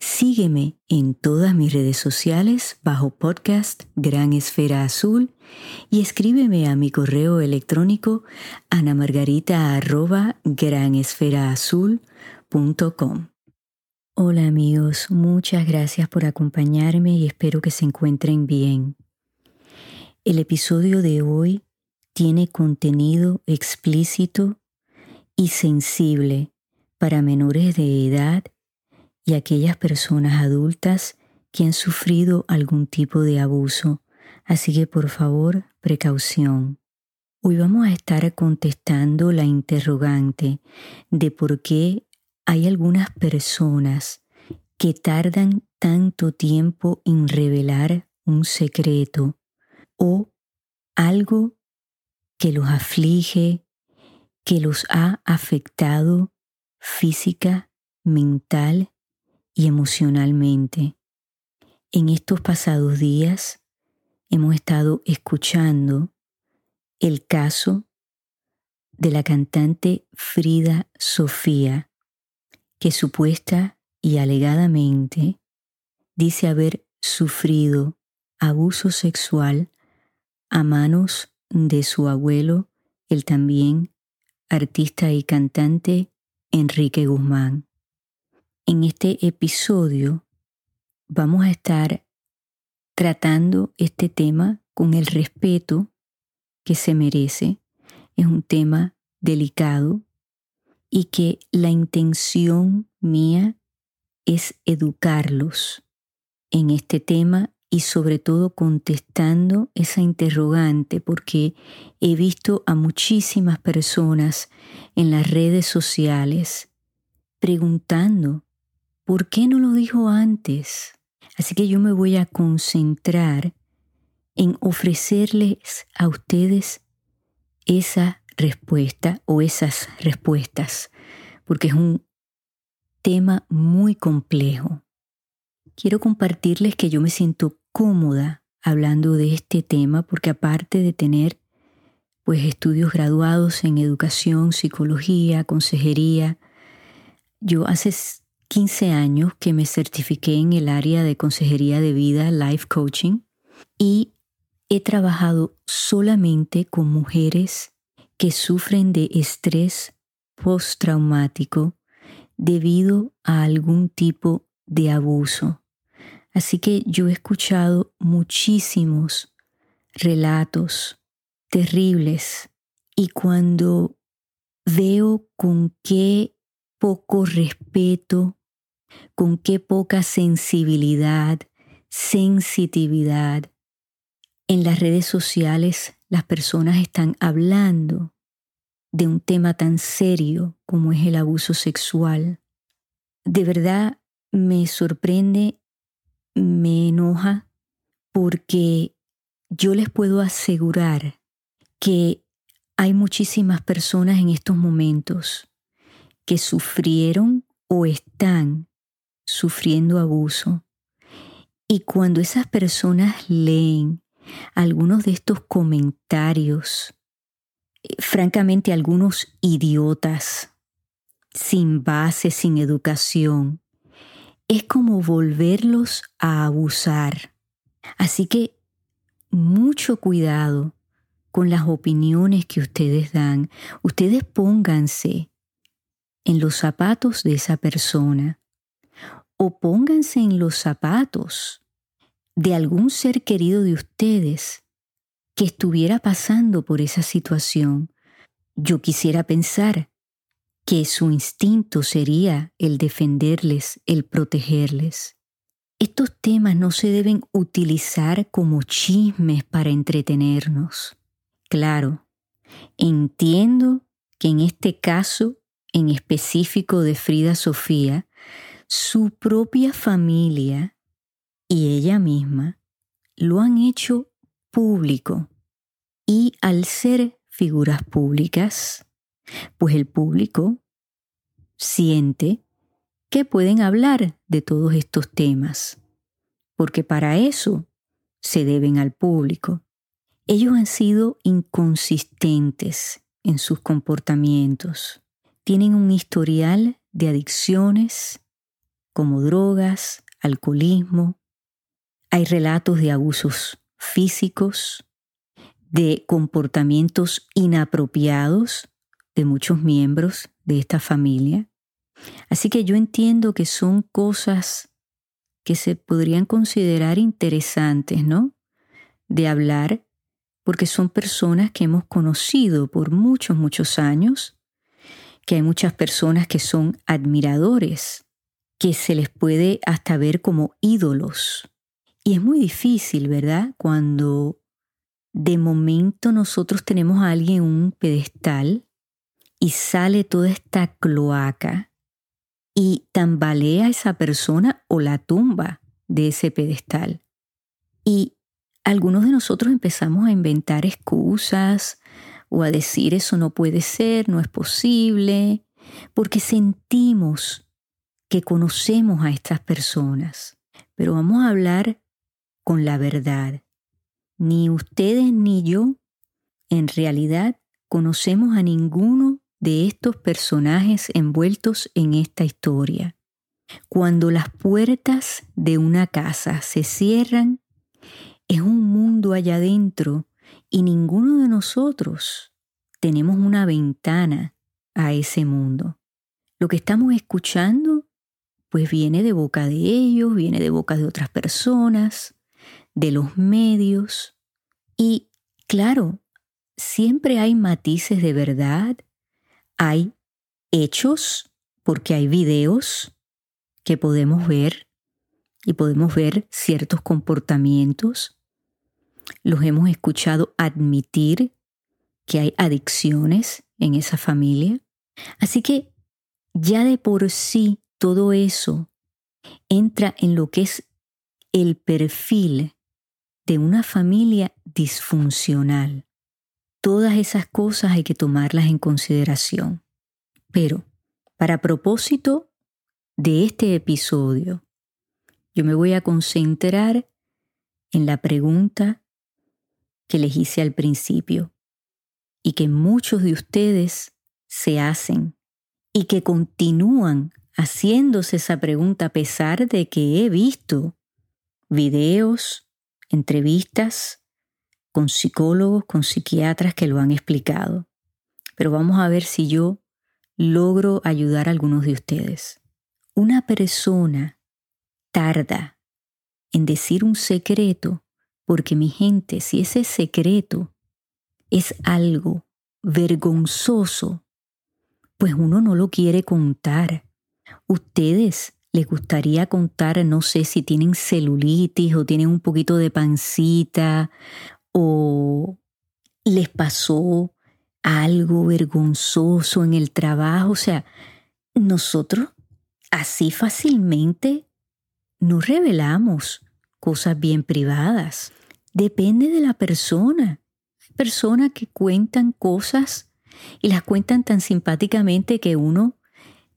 Sígueme en todas mis redes sociales bajo podcast Gran Esfera Azul y escríbeme a mi correo electrónico anamargarita.granesferaazul.com. Hola amigos, muchas gracias por acompañarme y espero que se encuentren bien. El episodio de hoy tiene contenido explícito y sensible para menores de edad y aquellas personas adultas que han sufrido algún tipo de abuso. Así que por favor, precaución. Hoy vamos a estar contestando la interrogante de por qué hay algunas personas que tardan tanto tiempo en revelar un secreto o algo que los aflige, que los ha afectado física, mental y emocionalmente. En estos pasados días hemos estado escuchando el caso de la cantante Frida Sofía, que supuesta y alegadamente dice haber sufrido abuso sexual a manos de su abuelo, el también artista y cantante Enrique Guzmán. En este episodio vamos a estar tratando este tema con el respeto que se merece. Es un tema delicado y que la intención mía es educarlos en este tema y sobre todo contestando esa interrogante porque he visto a muchísimas personas en las redes sociales preguntando ¿por qué no lo dijo antes? Así que yo me voy a concentrar en ofrecerles a ustedes esa respuesta o esas respuestas, porque es un tema muy complejo. Quiero compartirles que yo me siento cómoda hablando de este tema porque aparte de tener pues estudios graduados en educación, psicología, consejería, yo hace 15 años que me certifiqué en el área de consejería de vida, life coaching, y he trabajado solamente con mujeres que sufren de estrés postraumático debido a algún tipo de abuso. Así que yo he escuchado muchísimos relatos terribles y cuando veo con qué poco respeto con qué poca sensibilidad, sensitividad. En las redes sociales las personas están hablando de un tema tan serio como es el abuso sexual. De verdad me sorprende, me enoja, porque yo les puedo asegurar que hay muchísimas personas en estos momentos que sufrieron o están sufriendo abuso. Y cuando esas personas leen algunos de estos comentarios, eh, francamente algunos idiotas, sin base, sin educación, es como volverlos a abusar. Así que mucho cuidado con las opiniones que ustedes dan. Ustedes pónganse en los zapatos de esa persona o pónganse en los zapatos de algún ser querido de ustedes que estuviera pasando por esa situación. Yo quisiera pensar que su instinto sería el defenderles, el protegerles. Estos temas no se deben utilizar como chismes para entretenernos. Claro, entiendo que en este caso en específico de Frida Sofía, su propia familia y ella misma lo han hecho público. Y al ser figuras públicas, pues el público siente que pueden hablar de todos estos temas, porque para eso se deben al público. Ellos han sido inconsistentes en sus comportamientos. Tienen un historial de adicciones como drogas, alcoholismo. Hay relatos de abusos físicos, de comportamientos inapropiados de muchos miembros de esta familia. Así que yo entiendo que son cosas que se podrían considerar interesantes, ¿no? De hablar, porque son personas que hemos conocido por muchos, muchos años, que hay muchas personas que son admiradores, que se les puede hasta ver como ídolos. Y es muy difícil, ¿verdad? Cuando de momento nosotros tenemos a alguien en un pedestal y sale toda esta cloaca y tambalea a esa persona o la tumba de ese pedestal. Y algunos de nosotros empezamos a inventar excusas o a decir eso no puede ser, no es posible, porque sentimos que conocemos a estas personas. Pero vamos a hablar con la verdad. Ni ustedes ni yo en realidad conocemos a ninguno de estos personajes envueltos en esta historia. Cuando las puertas de una casa se cierran, es un mundo allá adentro y ninguno de nosotros tenemos una ventana a ese mundo. Lo que estamos escuchando, pues viene de boca de ellos, viene de boca de otras personas, de los medios. Y claro, siempre hay matices de verdad hay hechos, porque hay videos que podemos ver y podemos ver ciertos comportamientos. Los hemos escuchado admitir que hay adicciones en esa familia. Así que ya de por sí todo eso entra en lo que es el perfil de una familia disfuncional. Todas esas cosas hay que tomarlas en consideración. Pero, para propósito de este episodio, yo me voy a concentrar en la pregunta que les hice al principio y que muchos de ustedes se hacen y que continúan haciéndose esa pregunta a pesar de que he visto videos, entrevistas con psicólogos, con psiquiatras que lo han explicado. Pero vamos a ver si yo logro ayudar a algunos de ustedes. Una persona tarda en decir un secreto porque mi gente, si ese secreto es algo vergonzoso, pues uno no lo quiere contar. Ustedes les gustaría contar, no sé si tienen celulitis o tienen un poquito de pancita o les pasó algo vergonzoso en el trabajo. O sea, nosotros así fácilmente no revelamos cosas bien privadas. Depende de la persona. Hay personas que cuentan cosas y las cuentan tan simpáticamente que uno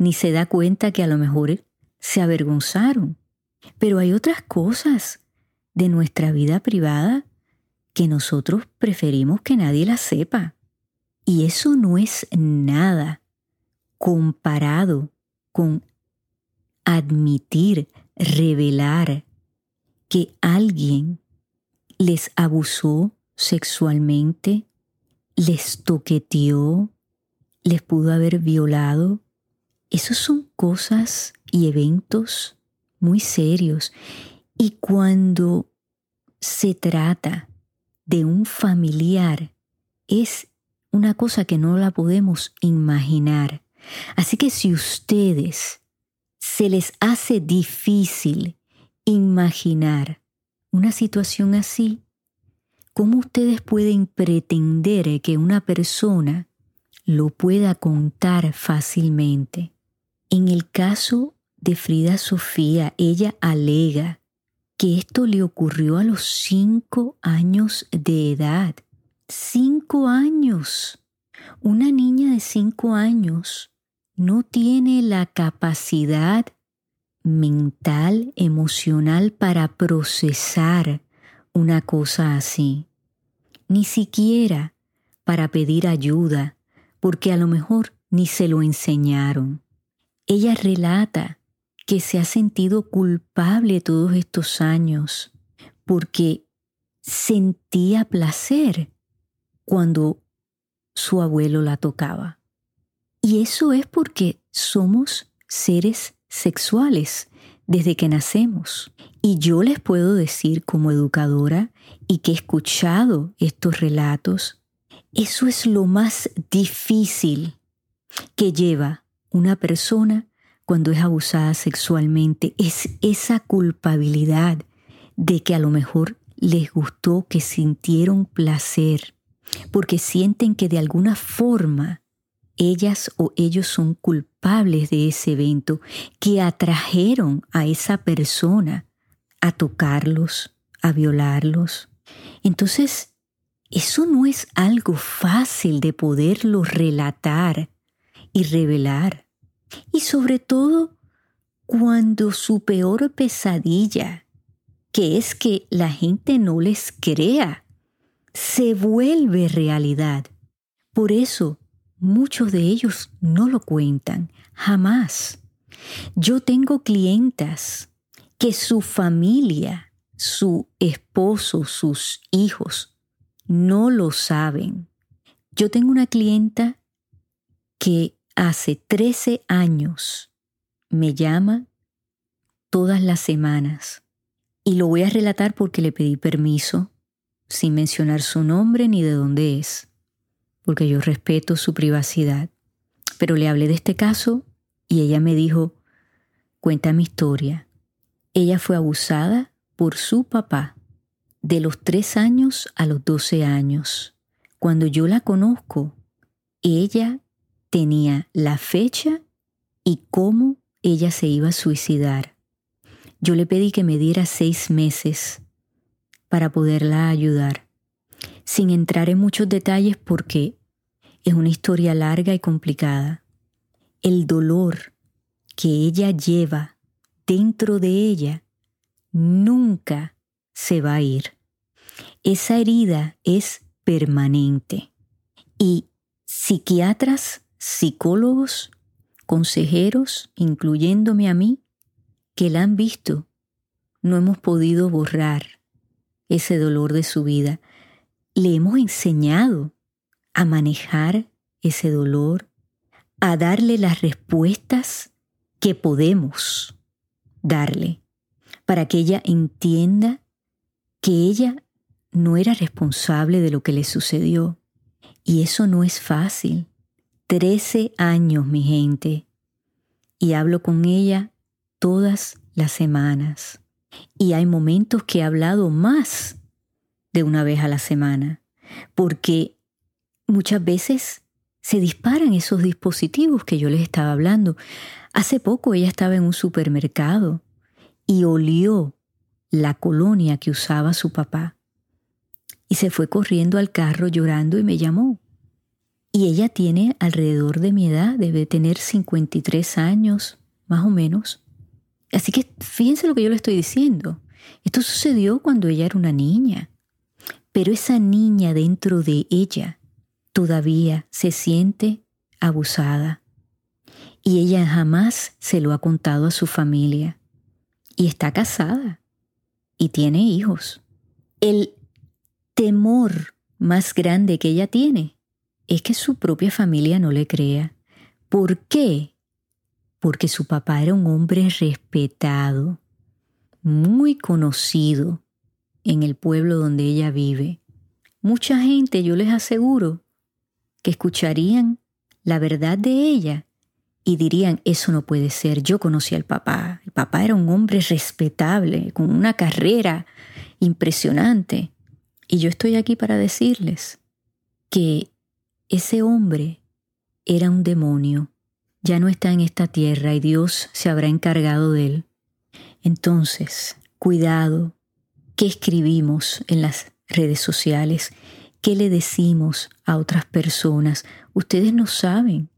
ni se da cuenta que a lo mejor se avergonzaron. Pero hay otras cosas de nuestra vida privada que nosotros preferimos que nadie la sepa. Y eso no es nada comparado con admitir, revelar que alguien les abusó sexualmente, les toqueteó, les pudo haber violado. Esas son cosas y eventos muy serios. Y cuando se trata de un familiar es una cosa que no la podemos imaginar. Así que si ustedes se les hace difícil imaginar una situación así, ¿cómo ustedes pueden pretender que una persona lo pueda contar fácilmente? En el caso de Frida Sofía, ella alega que esto le ocurrió a los cinco años de edad. Cinco años. Una niña de cinco años no tiene la capacidad mental, emocional para procesar una cosa así. Ni siquiera para pedir ayuda, porque a lo mejor ni se lo enseñaron. Ella relata que se ha sentido culpable todos estos años porque sentía placer cuando su abuelo la tocaba. Y eso es porque somos seres sexuales desde que nacemos. Y yo les puedo decir como educadora y que he escuchado estos relatos, eso es lo más difícil que lleva una persona cuando es abusada sexualmente, es esa culpabilidad de que a lo mejor les gustó, que sintieron placer, porque sienten que de alguna forma ellas o ellos son culpables de ese evento, que atrajeron a esa persona a tocarlos, a violarlos. Entonces, eso no es algo fácil de poderlo relatar y revelar. Y sobre todo, cuando su peor pesadilla, que es que la gente no les crea, se vuelve realidad. Por eso, muchos de ellos no lo cuentan, jamás. Yo tengo clientas que su familia, su esposo, sus hijos, no lo saben. Yo tengo una clienta que hace 13 años me llama todas las semanas y lo voy a relatar porque le pedí permiso sin mencionar su nombre ni de dónde es porque yo respeto su privacidad. Pero le hablé de este caso y ella me dijo, cuenta mi historia. Ella fue abusada por su papá de los tres años a los doce años. Cuando yo la conozco, ella tenía la fecha y cómo ella se iba a suicidar. Yo le pedí que me diera seis meses para poderla ayudar, sin entrar en muchos detalles porque es una historia larga y complicada. El dolor que ella lleva dentro de ella nunca se va a ir. Esa herida es permanente. Y psiquiatras, psicólogos, consejeros, incluyéndome a mí, que la han visto, no hemos podido borrar ese dolor de su vida. Le hemos enseñado a manejar ese dolor, a darle las respuestas que podemos darle, para que ella entienda que ella no era responsable de lo que le sucedió. Y eso no es fácil. Trece años, mi gente. Y hablo con ella todas las semanas. Y hay momentos que he hablado más de una vez a la semana, porque muchas veces se disparan esos dispositivos que yo les estaba hablando. Hace poco ella estaba en un supermercado y olió la colonia que usaba su papá. Y se fue corriendo al carro llorando y me llamó. Y ella tiene alrededor de mi edad, debe tener 53 años, más o menos. Así que fíjense lo que yo le estoy diciendo. Esto sucedió cuando ella era una niña. Pero esa niña dentro de ella todavía se siente abusada y ella jamás se lo ha contado a su familia y está casada y tiene hijos. El temor más grande que ella tiene es que su propia familia no le crea. ¿Por qué? Porque su papá era un hombre respetado, muy conocido en el pueblo donde ella vive. Mucha gente, yo les aseguro, que escucharían la verdad de ella y dirían, eso no puede ser, yo conocí al papá, el papá era un hombre respetable, con una carrera impresionante. Y yo estoy aquí para decirles que ese hombre era un demonio, ya no está en esta tierra y Dios se habrá encargado de él. Entonces, cuidado qué escribimos en las redes sociales, qué le decimos a otras personas. Ustedes no saben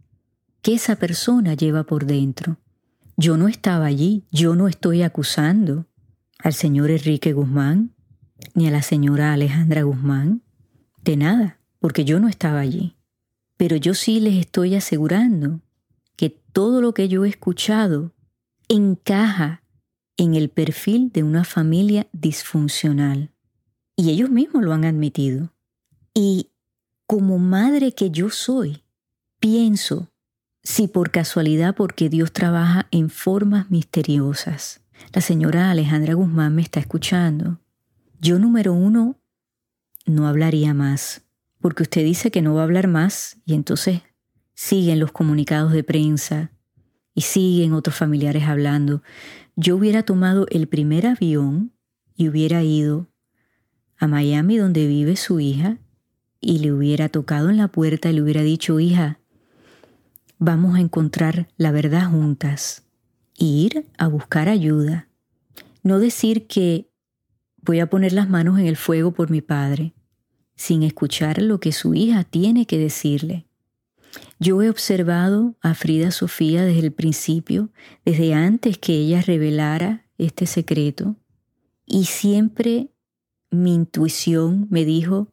qué esa persona lleva por dentro. Yo no estaba allí, yo no estoy acusando al señor Enrique Guzmán ni a la señora Alejandra Guzmán de nada, porque yo no estaba allí. Pero yo sí les estoy asegurando que todo lo que yo he escuchado encaja en el perfil de una familia disfuncional. Y ellos mismos lo han admitido. Y como madre que yo soy, pienso si por casualidad, porque Dios trabaja en formas misteriosas. La señora Alejandra Guzmán me está escuchando. Yo número uno, no hablaría más, porque usted dice que no va a hablar más y entonces siguen los comunicados de prensa y siguen otros familiares hablando. Yo hubiera tomado el primer avión y hubiera ido a Miami donde vive su hija y le hubiera tocado en la puerta y le hubiera dicho, hija, vamos a encontrar la verdad juntas, ir a buscar ayuda. No decir que voy a poner las manos en el fuego por mi padre, sin escuchar lo que su hija tiene que decirle. Yo he observado a Frida Sofía desde el principio, desde antes que ella revelara este secreto, y siempre mi intuición me dijo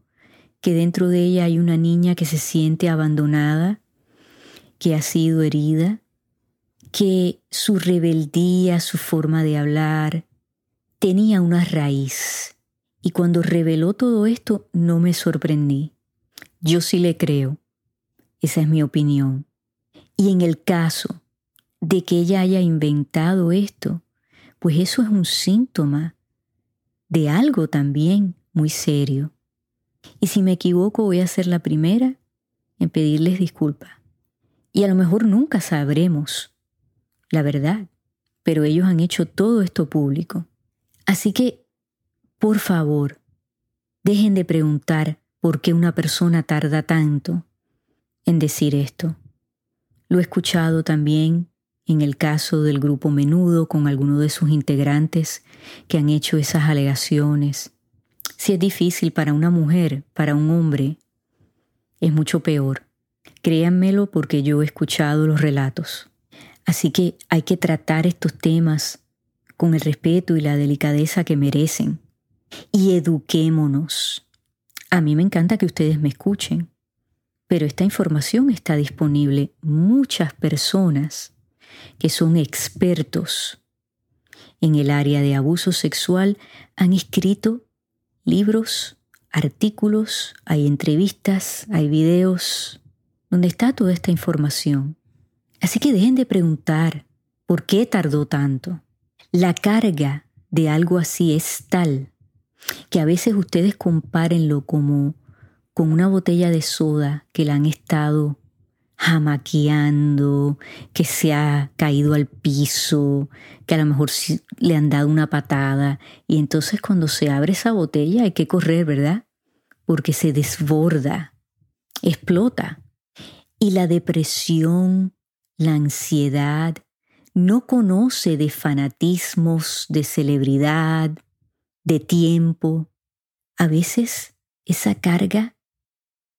que dentro de ella hay una niña que se siente abandonada, que ha sido herida, que su rebeldía, su forma de hablar, tenía una raíz. Y cuando reveló todo esto no me sorprendí. Yo sí le creo. Esa es mi opinión. Y en el caso de que ella haya inventado esto, pues eso es un síntoma de algo también muy serio. Y si me equivoco voy a ser la primera en pedirles disculpas. Y a lo mejor nunca sabremos la verdad, pero ellos han hecho todo esto público. Así que, por favor, dejen de preguntar por qué una persona tarda tanto en decir esto. Lo he escuchado también en el caso del grupo Menudo con algunos de sus integrantes que han hecho esas alegaciones. Si es difícil para una mujer, para un hombre, es mucho peor. Créanmelo porque yo he escuchado los relatos. Así que hay que tratar estos temas con el respeto y la delicadeza que merecen. Y eduquémonos. A mí me encanta que ustedes me escuchen, pero esta información está disponible. Muchas personas que son expertos en el área de abuso sexual han escrito libros, artículos, hay entrevistas, hay videos, donde está toda esta información. Así que dejen de preguntar por qué tardó tanto. La carga de algo así es tal que a veces ustedes compárenlo como con una botella de soda que la han estado jamaqueando, que se ha caído al piso, que a lo mejor le han dado una patada y entonces cuando se abre esa botella hay que correr, ¿verdad? Porque se desborda, explota. Y la depresión, la ansiedad, no conoce de fanatismos, de celebridad, de tiempo. A veces esa carga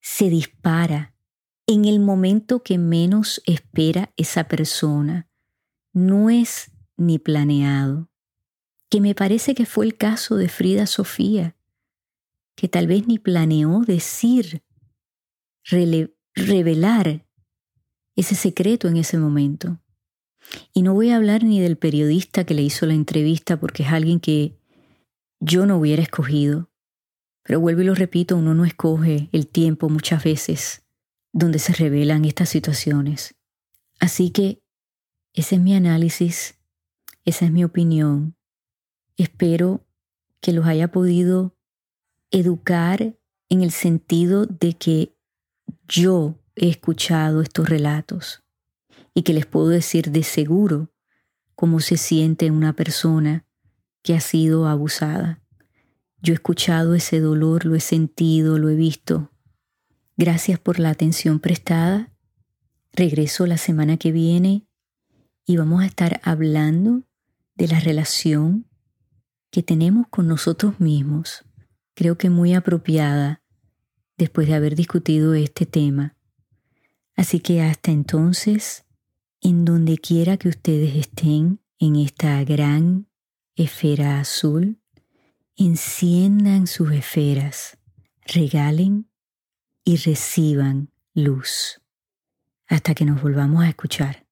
se dispara en el momento que menos espera esa persona. No es ni planeado. Que me parece que fue el caso de Frida Sofía, que tal vez ni planeó decir, revelar ese secreto en ese momento. Y no voy a hablar ni del periodista que le hizo la entrevista porque es alguien que yo no hubiera escogido. Pero vuelvo y lo repito, uno no escoge el tiempo muchas veces donde se revelan estas situaciones. Así que ese es mi análisis, esa es mi opinión. Espero que los haya podido educar en el sentido de que yo he escuchado estos relatos y que les puedo decir de seguro cómo se siente una persona que ha sido abusada. Yo he escuchado ese dolor, lo he sentido, lo he visto. Gracias por la atención prestada. Regreso la semana que viene y vamos a estar hablando de la relación que tenemos con nosotros mismos, creo que muy apropiada después de haber discutido este tema. Así que hasta entonces, en donde quiera que ustedes estén en esta gran esfera azul, enciendan sus esferas, regalen y reciban luz. Hasta que nos volvamos a escuchar.